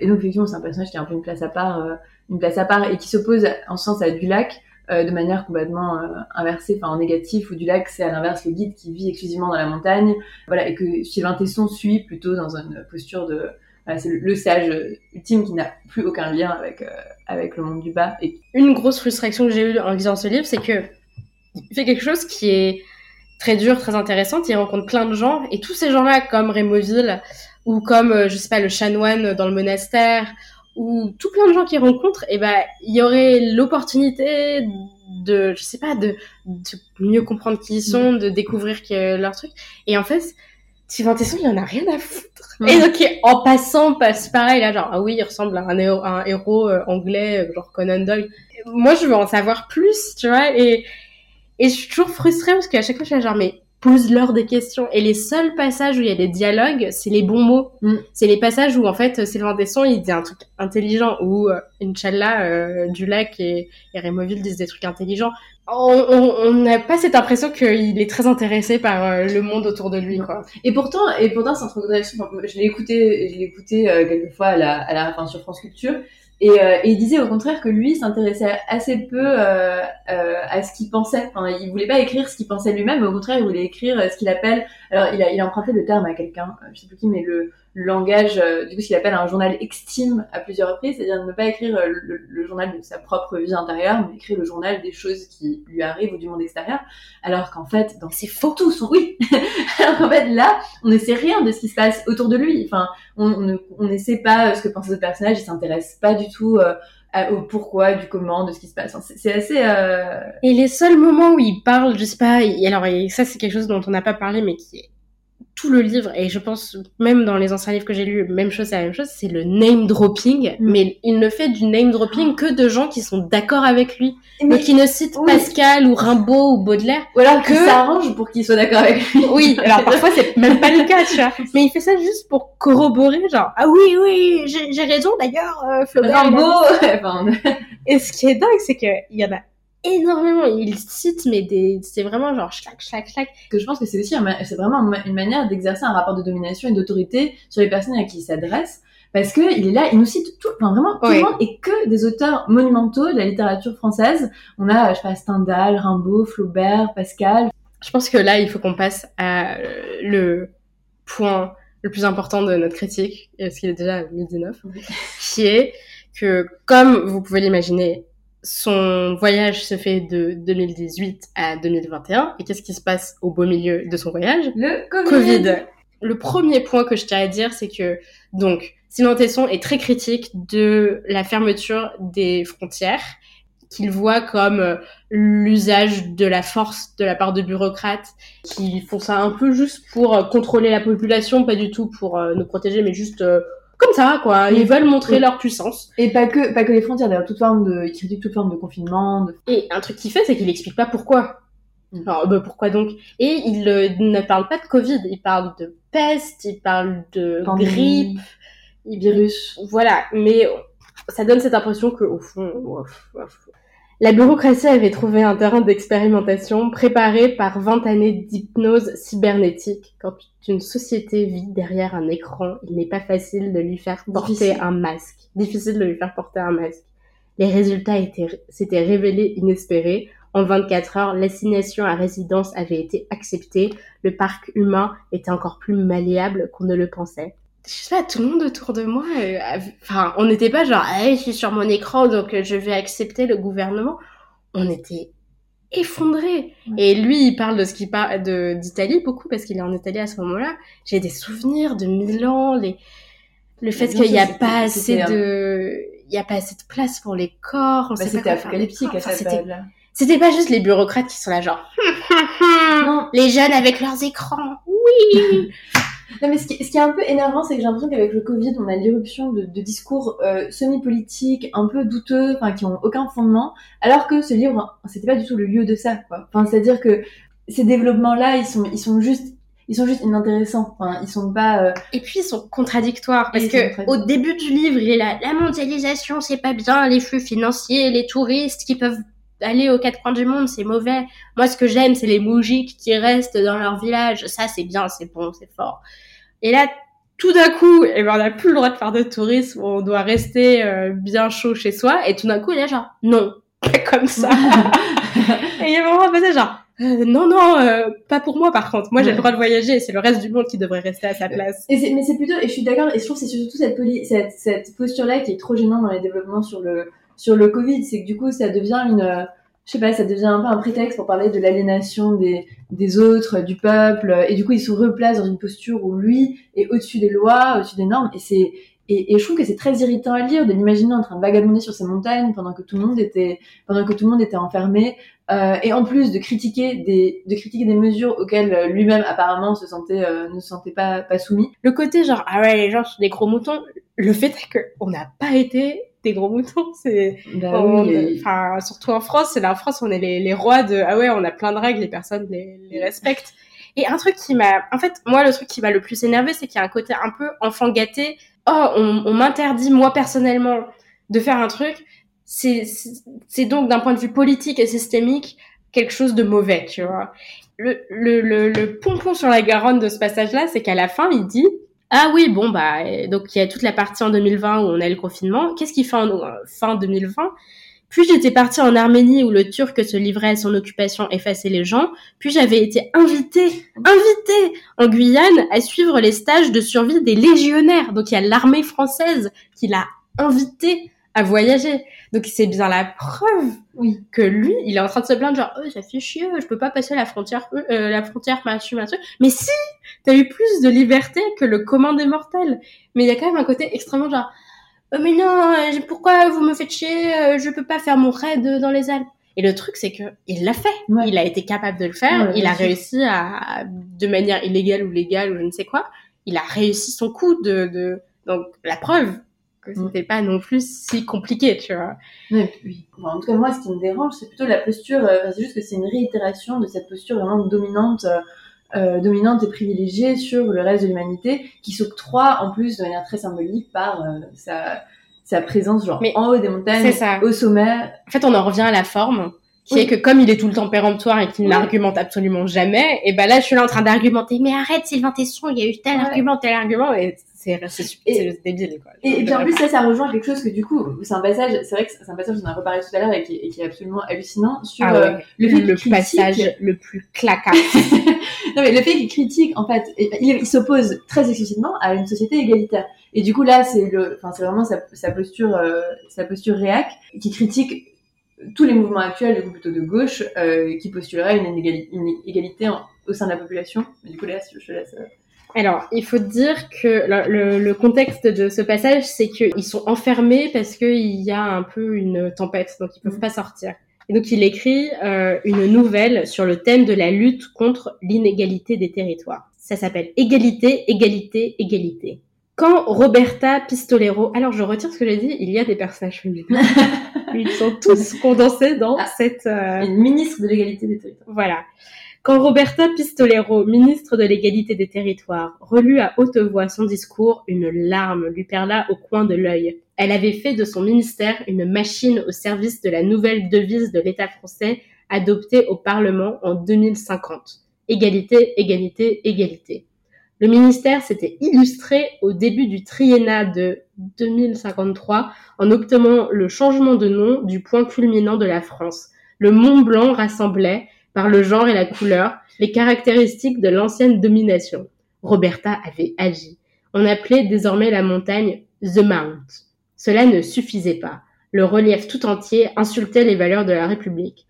Et donc effectivement, c'est un personnage qui a un peu une place à part, euh, une place à part et qui s'oppose en sens à Dulac euh, de manière complètement inversée, enfin en négatif. Où Dulac, c'est à l'inverse le guide qui vit exclusivement dans la montagne, voilà, et que Sylvain Tesson suit plutôt dans une posture de c'est le, sage ultime qui n'a plus aucun lien avec avec le monde du bas. Et une grosse frustration que j'ai eue en lisant ce livre, c'est que il fait quelque chose qui est très dure, très intéressante. Il rencontre plein de gens et tous ces gens-là, comme Rémoville ou comme euh, je sais pas le chanoine dans le monastère ou tout plein de gens qu'il rencontre, et eh ben il y aurait l'opportunité de je sais pas de, de mieux comprendre qui ils sont, de découvrir que leur truc. Et en fait, Sylvain Tesson, il en a rien à foutre. Et donc, en passant, passe pareil, là, genre, ah oui, il ressemble à un, héros, un héros euh, anglais, euh, genre Conan Doyle. Moi, je veux en savoir plus, tu vois, et, et je suis toujours frustrée parce qu'à chaque fois, je suis genre, mais pose-leur des questions. Et les seuls passages où il y a des dialogues, c'est les bons mots. Mm. C'est les passages où, en fait, Sylvain Tesson, il dit un truc intelligent, ou euh, Inch'Allah, euh, Dulac et, et Rémoville disent des trucs intelligents. On n'a pas cette impression qu'il est très intéressé par euh, le monde autour de lui, quoi. Et pourtant, et pourtant, c'est entre je l'ai écouté, je l'ai écouté euh, quelques fois à la, à la, enfin, sur France Culture, et, euh, et, il disait au contraire que lui s'intéressait assez peu euh, euh, à ce qu'il pensait. Enfin, il voulait pas écrire ce qu'il pensait lui-même, mais au contraire, il voulait écrire ce qu'il appelle. Alors, il a, il a emprunté le terme à quelqu'un, je sais plus qui, mais le langage, euh, du coup, ce qu'il appelle un journal extime à plusieurs reprises, c'est-à-dire ne pas écrire euh, le, journal de sa propre vie intérieure, mais écrire le journal des choses qui lui arrivent ou du monde extérieur, alors qu'en fait, dans ses photos, sont oui, (laughs) alors qu'en fait, là, on ne sait rien de ce qui se passe autour de lui, enfin, on, ne, on ne sait pas euh, ce que pense ce personnage, il s'intéresse pas du tout au pourquoi, du comment, de ce qui se passe. C'est assez. Euh... Et les seuls moments où il parle, je sais pas. Et alors, et ça, c'est quelque chose dont on n'a pas parlé, mais qui est tout le livre, et je pense même dans les anciens livres que j'ai lus, même chose, c'est la même chose, c'est le name dropping, mm. mais il ne fait du name dropping que de gens qui sont d'accord avec lui, mais qui ne citent Pascal ou Rimbaud ou Baudelaire. Ou alors que ça arrange pour qu'il soit d'accord avec lui. Oui, alors (laughs) parfois c'est même pas le cas, tu vois. Mais il fait ça juste pour corroborer, genre, ah oui, oui, j'ai raison d'ailleurs, euh, Flaubert. Rimbaud! et ce qui est dingue, c'est qu'il y en a énormément. Il cite, mais des, c'est vraiment genre chlac, chlac, chlac. Que je pense que c'est aussi, c'est vraiment une manière d'exercer un rapport de domination et d'autorité sur les personnes à qui il s'adresse. Parce que il est là, il nous cite tout, enfin vraiment tout le monde et que des auteurs monumentaux de la littérature française. On a, je sais pas, Stendhal, Rimbaud, Flaubert, Pascal. Je pense que là, il faut qu'on passe à le point le plus important de notre critique, parce qu'il est déjà 1019, qui est que, comme vous pouvez l'imaginer, son voyage se fait de 2018 à 2021. Et qu'est-ce qui se passe au beau milieu de son voyage? Le COVID. Le premier point que je tiens à dire, c'est que, donc, Simon Tesson est très critique de la fermeture des frontières qu'il voit comme euh, l'usage de la force de la part de bureaucrates qui font ça un peu juste pour euh, contrôler la population, pas du tout pour euh, nous protéger, mais juste comme ça, quoi. Ils veulent montrer leur puissance. Et pas que, pas que les frontières, d'ailleurs, toute forme de, ils critiquent toute forme de confinement. Et un truc qu'il fait, c'est qu'il explique pas pourquoi. Mm. Alors, bah, pourquoi donc? Et il ne parle pas de Covid, il parle de peste, il parle de grippe, virus. Voilà, mais ça donne cette impression que au fond, la bureaucratie avait trouvé un terrain d'expérimentation préparé par 20 années d'hypnose cybernétique. Quand une société vit derrière un écran, il n'est pas facile de lui faire porter un masque. Difficile de lui faire porter un masque. Les résultats s'étaient révélés inespérés. En 24 heures, l'assignation à résidence avait été acceptée. Le parc humain était encore plus malléable qu'on ne le pensait je sais pas, tout le monde autour de moi, euh, enfin, on n'était pas genre, hey, je suis sur mon écran, donc euh, je vais accepter le gouvernement. On était effondrés. Et lui, il parle de ce qu'il parle de d'Italie beaucoup parce qu'il est en Italie à ce moment-là. J'ai des souvenirs de Milan, les, le fait qu'il n'y a pas assez de, il y a pas assez de place pour les corps. Bah, c'était apocalyptique à cette période-là. C'était pas juste les bureaucrates qui sont là genre, non. (laughs) les jeunes avec leurs écrans. Oui. Non, mais ce qui, ce qui, est un peu énervant, c'est que j'ai l'impression qu'avec le Covid, on a l'éruption de, de, discours euh, semi-politiques, un peu douteux, enfin qui ont aucun fondement, alors que ce livre, c'était pas du tout le lieu de ça, quoi. Enfin, c'est-à-dire que ces développements-là, ils sont, ils sont juste ils sont juste inintéressants. Enfin, ils sont pas. Euh... Et puis ils sont contradictoires parce que au début du livre, il est là. La mondialisation, c'est pas bien. Les flux financiers, les touristes qui peuvent aller aux quatre coins du monde, c'est mauvais. Moi, ce que j'aime, c'est les moujiks qui restent dans leur village. Ça, c'est bien, c'est bon, c'est fort. Et là, tout d'un coup, eh ben, on n'a plus le droit de faire de tourisme, on doit rester euh, bien chaud chez soi. Et tout d'un coup, il est genre, non, (laughs) pas comme ça. (laughs) et il y a vraiment un passage genre, euh, non, non, euh, pas pour moi par contre. Moi, j'ai le droit de voyager et c'est le reste du monde qui devrait rester à sa place. Et mais c'est plutôt, et je suis d'accord, et je trouve que c'est surtout cette, cette, cette posture-là qui est trop gênante dans les développements sur le, sur le Covid, c'est que du coup, ça devient une, je sais pas, ça devient un peu un prétexte pour parler de l'aliénation des, autres, du peuple, et du coup il se replace dans une posture où lui est au-dessus des lois, au-dessus des normes, et c'est et, je trouve que c'est très irritant à lire de l'imaginer en train de vagabonder sur ces montagnes pendant que tout le monde était pendant que tout le monde était enfermé euh, et en plus de critiquer des de critiquer des mesures auxquelles euh, lui-même apparemment se sentait euh, ne se sentait pas pas soumis. Le côté genre ah ouais les gens sont des gros moutons, le fait est que on n'a pas été des gros moutons, (laughs) c'est Bah oui, enfin surtout en France, c'est là en France on est les, les rois de ah ouais on a plein de règles, les personnes les, les respectent. Et un truc qui m'a en fait moi le truc qui m'a le plus énervé c'est qu'il y a un côté un peu enfant gâté oh, on, on m'interdit moi personnellement de faire un truc, c'est c'est donc d'un point de vue politique et systémique quelque chose de mauvais, tu vois. Le, le, le, le pompon sur la Garonne de ce passage-là, c'est qu'à la fin, il dit ah oui, bon bah donc il y a toute la partie en 2020 où on a le confinement. Qu'est-ce qu'il fait en fin 2020 puis j'étais partie en Arménie où le Turc se livrait à son occupation effacer les gens. Puis j'avais été invitée, invitée en Guyane à suivre les stages de survie des légionnaires. Donc il y a l'armée française qui l'a invité à voyager. Donc c'est bien la preuve Oui. que lui, il est en train de se plaindre genre oh, ça fait chier, je peux pas passer la frontière euh, euh, la frontière machin machin. Mais si, t'as eu plus de liberté que le commun des mortels. Mais il y a quand même un côté extrêmement genre oh, mais non, euh, pourquoi vous me faites chier, euh, je peux pas faire mon raid dans les Alpes. Et le truc, c'est que il l'a fait. Ouais. Il a été capable de le faire. Ouais, il a réussi à, de manière illégale ou légale ou je ne sais quoi, il a réussi son coup de, de... donc la preuve que Mm. c'était pas non plus si compliqué, tu vois. Ouais, oui. Bon, en tout cas, moi, ce qui me dérange, c'est plutôt la posture. euh, c'est juste que c'est une réitération de cette posture vraiment dominante, euh, euh, dominante et privilégiée sur le reste de l'humanité, qui s'octroie en plus de manière très symbolique par euh, sa, sa présence, genre Mais en haut des montagnes, au sommet. En fait, on en revient à la forme, qui Oui. est que comme il est tout le temps péremptoire et qu'il Oui. n'argumente absolument jamais, et ben là, je suis là en train d'argumenter. Mais arrête, Sylvain Tesson, il y a eu tel Ouais. argument, tel argument, et c'est débile, quoi. Et, et puis en plus, ça, ça rejoint quelque chose que du coup, c'est un passage, c'est vrai que c'est un passage dont on a reparlé tout à l'heure et qui, et qui est absolument hallucinant sur Ah euh, le fait le qu'il critique- passage le plus claquant. (laughs) non mais le fait qu'il critique en fait, il, il s'oppose très explicitement à une société égalitaire. Et du coup là, c'est le, enfin c'est vraiment sa, sa posture, euh, sa posture réac qui critique tous les mouvements actuels, du coup plutôt de gauche, euh, qui postuleraient une, égalité en- au sein de la population. Mais du coup là, je te laisse. Alors, il faut dire que le, le- contexte de ce passage, c'est qu'ils sont enfermés parce qu'il y a un peu une tempête, donc ils peuvent Mhm. pas sortir. Et donc, il écrit euh, une nouvelle sur le thème de la lutte contre l'inégalité des territoires. Ça s'appelle Égalité, égalité, égalité. Quand Roberta Pistolero, alors je retire ce que j'ai dit, il y a des personnages féminins. (laughs) Ils sont tous condensés dans Ah. cette... euh, Une ministre de l'égalité des territoires. voilà. Quand Roberta Pistolero, ministre de l'égalité des territoires, relut à haute voix son discours, une larme lui perla au coin de l'œil. Elle avait fait de son ministère une machine au service de la nouvelle devise de l'État français adoptée au Parlement en 2050. Égalité, égalité, égalité. Le ministère s'était illustré au début du triennat de 2053 en obtenant le changement de nom du point culminant de la France. Le Mont Blanc rassemblait, par le genre et la couleur, les caractéristiques de l'ancienne domination. Roberta avait agi. On appelait désormais la montagne The Mount. Cela ne suffisait pas. Le relief tout entier insultait les valeurs de la République.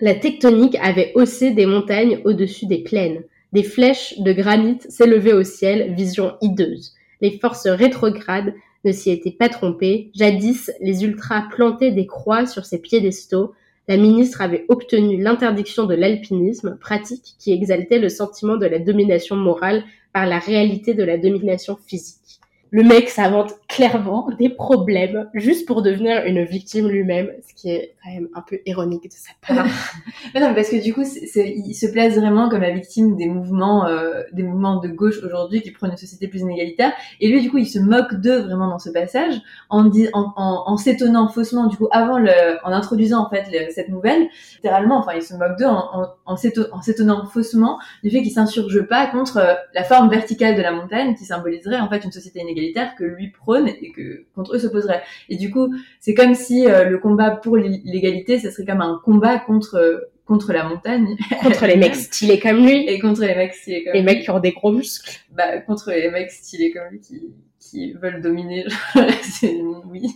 La tectonique avait haussé des montagnes au-dessus des plaines. Des flèches de granit s'élevaient au ciel, vision hideuse. Les forces rétrogrades ne s'y étaient pas trompées. Jadis, les ultras plantaient des croix sur ces piédestaux. La ministre avait obtenu l'interdiction de l'alpinisme, pratique qui exaltait le sentiment de la domination morale par la réalité de la domination physique. Le mec s'invente clairement des problèmes juste pour devenir une victime lui-même, ce qui est quand même un peu ironique de sa part. (laughs) Non, mais parce que du coup, il se place vraiment comme la victime des mouvements, euh, des mouvements de gauche aujourd'hui qui prônent une société plus inégalitaire. Et lui, du coup, il se moque d'eux vraiment dans ce passage, en, en, en, s'étonnant faussement, du coup, avant le, en introduisant en fait le- cette nouvelle, littéralement, enfin, il se moque d'eux en, en, en, s'éto- en s'étonnant faussement du fait qu'il s'insurge pas contre euh, la forme verticale de la montagne qui symboliserait en fait une société inégalitaire que lui prône et que contre eux s'opposerait. Et du coup, c'est comme si euh, le combat pour l'égalité, ça serait comme un combat contre euh, contre la montagne Contre les mecs (laughs) stylés comme lui, et contre les mecs stylés comme les lui. mecs qui ont des gros muscles. bah, contre les mecs stylés comme lui qui qui veulent dominer. (laughs) c'est oui.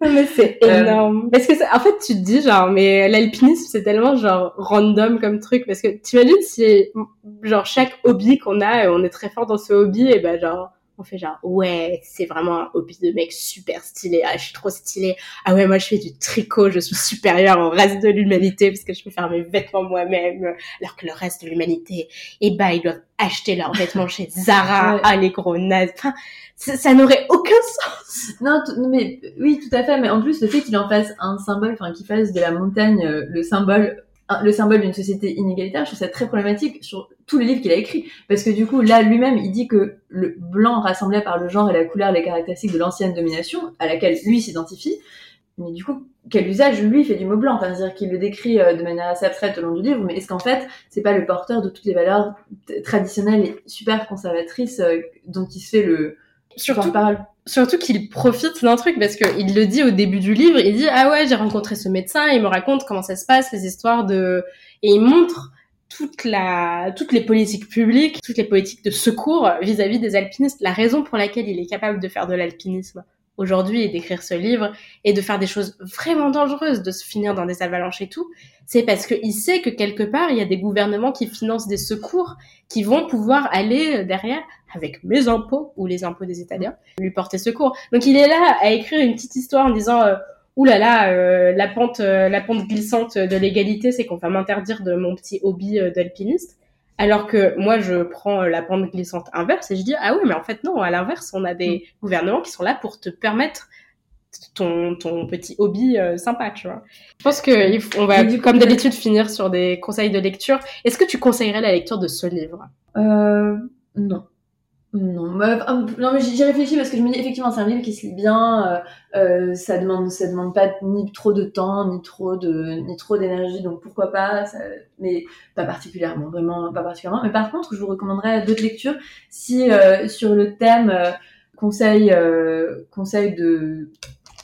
mais c'est Euh, énorme. Parce que en fait, tu te dis genre, mais l'alpinisme c'est tellement genre random comme truc parce que tu imagines si genre chaque hobby qu'on a, on est très fort dans ce hobby et ben genre on fait genre ouais c'est vraiment un hobby de mec super stylé. Ah je suis trop stylé ah ouais moi je fais du tricot. Je suis supérieur au reste de l'humanité parce que je peux faire mes vêtements moi-même alors que le reste de l'humanité eh ben ils doivent acheter leurs vêtements chez (laughs) Zara. Ouais. ah les gros nazes. Enfin ça, ça n'aurait aucun sens. Non, mais oui, tout à fait. Mais en plus, le fait qu'il en fasse un symbole, enfin qu'il fasse de la montagne euh, le symbole, le symbole d'une société inégalitaire, je trouve ça très problématique sur tous les livres qu'il a écrits. Parce que du coup, là, lui-même, il dit que le blanc rassemblé par le genre et la couleur, les caractéristiques de l'ancienne domination, à laquelle lui s'identifie. Mais du coup, quel usage lui fait du mot blanc? Enfin, c'est-à-dire qu'il le décrit euh, de manière assez abstraite au long du livre, mais est-ce qu'en fait, c'est pas le porteur de toutes les valeurs traditionnelles et super conservatrices euh, dont il se fait le surtout parle surtout qu'il profite d'un truc parce que il le dit au début du livre, il dit ah ouais j'ai rencontré ce médecin, il me raconte comment ça se passe, les histoires de et il montre toute la toutes les politiques publiques, toutes les politiques de secours vis-à-vis des alpinistes, la raison pour laquelle il est capable de faire de l'alpinisme aujourd'hui et d'écrire ce livre et de faire des choses vraiment dangereuses, de se finir dans des avalanches et tout, c'est parce qu'il sait que quelque part il y a des gouvernements qui financent des secours qui vont pouvoir aller derrière avec mes impôts ou les impôts des Italiens lui porter secours. Donc il est là à écrire une petite histoire en disant euh, Ouh là là, euh, la pente, euh, la pente glissante de l'égalité, c'est qu'on va m'interdire de mon petit hobby euh, d'alpiniste. Alors que moi, je prends euh, la pente glissante inverse et je dis ah oui, mais en fait non, à l'inverse, on a des gouvernements qui sont là pour te permettre ton, ton petit hobby euh, sympa, tu vois. Je pense que on va, coup, comme d'habitude, finir sur des conseils de lecture. Est-ce que tu conseillerais la lecture de ce livre? Euh, non. Non, bah, euh, non mais j'y réfléchis parce que je me dis effectivement c'est un livre qui se lit bien, euh, euh, ça demande ça demande pas ni trop de temps ni trop de ni trop d'énergie donc pourquoi pas, ça- mais pas particulièrement vraiment pas particulièrement. Mais par contre je vous recommanderais d'autres lectures si euh, sur le thème euh, conseil euh, conseil de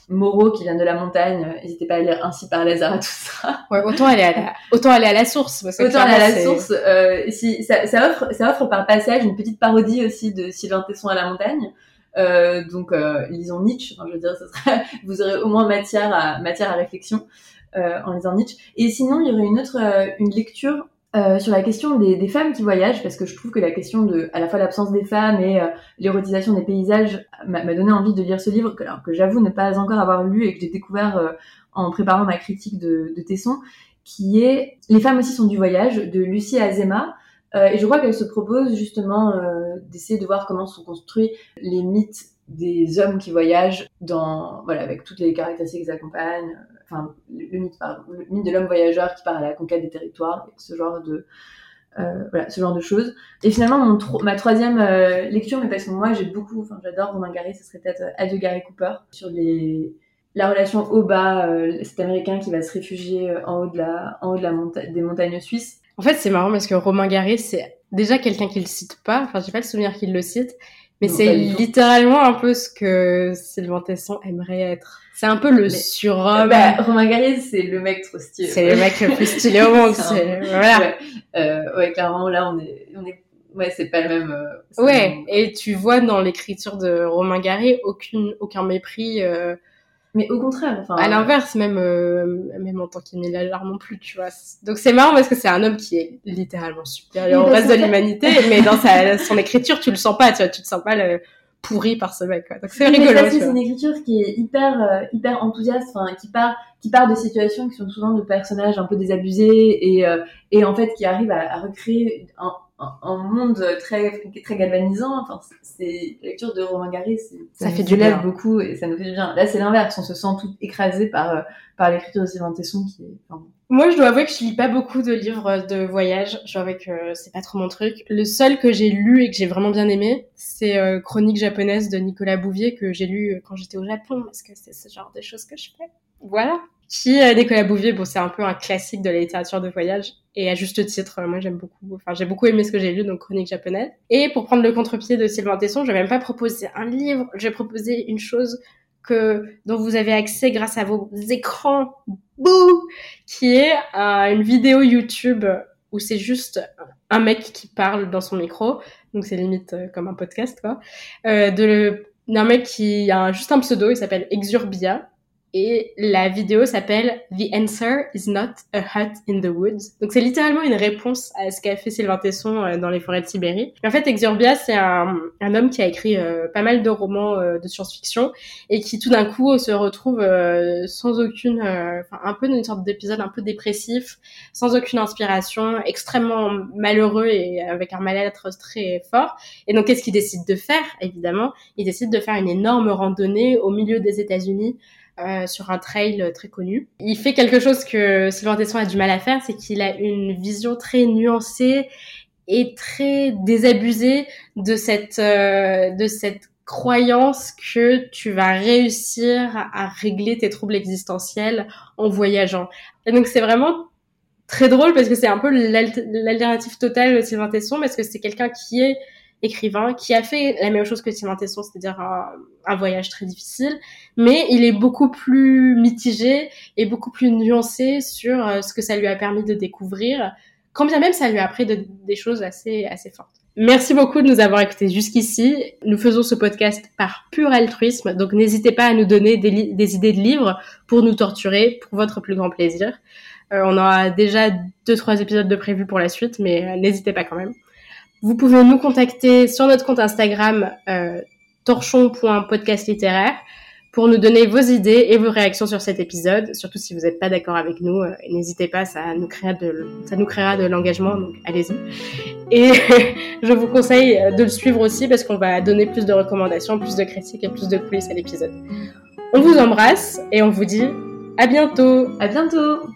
Moreau qui vient de la montagne, euh, n'hésitez pas à lire ainsi par Lazare à tout ça. (laughs) Ouais, autant aller à la, autant aller à la source. Parce que Autant aller à la source, euh, si, ça, ça, offre, ça offre par passage une petite parodie aussi de Sylvain Tesson à la montagne. Euh, donc, euh, lisons Nietzsche. Enfin, je veux dire, ça sera, (laughs) vous aurez au moins matière à, matière à réflexion euh, en lisant Nietzsche. Et sinon, il y aurait une autre euh, une lecture euh, sur la question des, femmes qui voyagent, parce que je trouve que la question de à la fois l'absence des femmes et euh, l'érotisation des paysages m'a donné envie de lire ce livre, que, j'avoue ne pas encore avoir lu et que j'ai découvert euh, en préparant ma critique de, Tesson qui est Les femmes aussi sont du voyage de Lucie Azema. Euh, et je crois qu'elle se propose justement euh, d'essayer de voir comment sont construits les mythes des hommes qui voyagent dans voilà avec toutes les caractéristiques qui accompagnent enfin le, mythe le mythe de l'homme voyageur qui part à la conquête des territoires ce genre de euh, voilà ce genre de choses et finalement mon ma troisième euh, lecture mais parce que moi j'ai beaucoup enfin j'adore Romain Gary ce serait peut-être euh, Adieu Gary Cooper sur les la relation haut bas cet américain qui va se réfugier en haut de la en haut de la monta- des montagnes suisses En fait, c'est marrant parce que Romain Gary, c'est déjà quelqu'un qui le cite pas. Enfin, j'ai pas le souvenir qu'il le cite. Mais c'est littéralement un peu ce que Sylvain Tesson aimerait être. C'est un peu le surhomme. bah, Romain Gary c'est le mec trop stylé c'est le mec le plus (laughs) stylé au monde. Un- Voilà. ouais, euh, ouais clairement là on est on est ouais c'est pas le même euh, le Ouais, même- et tu vois dans l'écriture de Romain Gary aucune, aucun mépris. euh, mais au contraire enfin à l'inverse, même, euh, même en tant qu'Émile non plus, tu vois. Donc c'est marrant parce que c'est un homme qui est littéralement supérieur au reste de l'humanité, (laughs) mais dans sa, son écriture, tu le sens pas, tu vois, tu te sens pas le, pourri par ce mec, quoi. Donc c'est Oui, rigolo, c'est une écriture qui est hyper euh, hyper enthousiaste enfin qui part qui part de situations qui sont souvent de personnages un peu désabusés et euh, et en fait qui arrive à, à recréer un, un, un monde très très galvanisant enfin c'est la lecture de Romain Gary c'est Ça nous fait du bien. beaucoup et ça nous fait du bien là c'est l'inverse on se sent tout écrasé par euh, par l'écriture de Sylvain Tesson qui est enfin, Moi, je dois avouer que je lis pas beaucoup de livres de voyage. Je dois avouer que c'est pas trop mon truc. Le seul que j'ai lu et que j'ai vraiment bien aimé, c'est euh, Chronique japonaise de Nicolas Bouvier que j'ai lu quand j'étais au Japon parce que c'est ce genre de choses que je fais. Voilà. Qui euh, Nicolas Bouvier, bon, c'est un peu un classique de la littérature de voyage et à juste titre, euh, moi j'aime beaucoup. Enfin, j'ai beaucoup aimé ce que j'ai lu donc Chronique japonaise. Et pour prendre le contre-pied de Sylvain Tesson, je vais même pas proposer un livre, je vais proposer une chose que dont vous avez accès grâce à vos écrans. Bouh qui est euh, une vidéo YouTube où c'est juste un mec qui parle dans son micro, donc c'est limite comme un podcast quoi, de d'un mec qui a juste un pseudo, il s'appelle Exurbia. Et la vidéo s'appelle The Answer is not a hut in the woods. Donc c'est littéralement une réponse à ce qu'a fait Sylvain Tesson euh, dans les forêts de Sibérie. en fait, Exurbia, c'est un, homme qui a écrit euh, pas mal de romans euh, de science-fiction et qui tout d'un coup se retrouve sans aucune, enfin un peu dans une sorte d'épisode un peu dépressif, sans aucune inspiration, extrêmement malheureux et avec un mal-être très fort. Et donc qu'est-ce qu'il décide de faire? Évidemment, il décide de faire une énorme randonnée au milieu des États-Unis euh, sur un trail très connu. Il fait quelque chose que Sylvain Tesson a du mal à faire, c'est qu'il a une vision très nuancée et très désabusée de cette euh, de cette croyance que tu vas réussir à régler tes troubles existentiels en voyageant. Et donc c'est vraiment très drôle parce que c'est un peu l'alternative totale de Sylvain Tesson parce que c'est quelqu'un qui est écrivain qui a fait la même chose que Simon Tesson, c'est-à-dire un, voyage très difficile, mais il est beaucoup plus mitigé et beaucoup plus nuancé sur euh, ce que ça lui a permis de découvrir, quand bien même ça lui a appris des choses assez, assez fortes. Merci beaucoup de nous avoir écoutés jusqu'ici. Nous faisons ce podcast par pur altruisme, donc n'hésitez pas à nous donner des, idées de livres pour nous torturer, pour votre plus grand plaisir. Euh, on aura déjà deux, trois épisodes de prévus pour la suite, mais euh, n'hésitez pas quand même. Vous pouvez nous contacter sur notre compte Instagram euh, pour nous donner vos idées et vos réactions sur cet épisode. Surtout si vous n'êtes pas d'accord avec nous, euh, n'hésitez pas, ça nous créera de, ça nous créera de l'engagement, donc allez-y. Et (laughs) je vous conseille de le suivre aussi parce qu'on va donner plus de recommandations, plus de critiques et plus de coulisses à l'épisode. On vous embrasse et on vous dit à bientôt. À bientôt.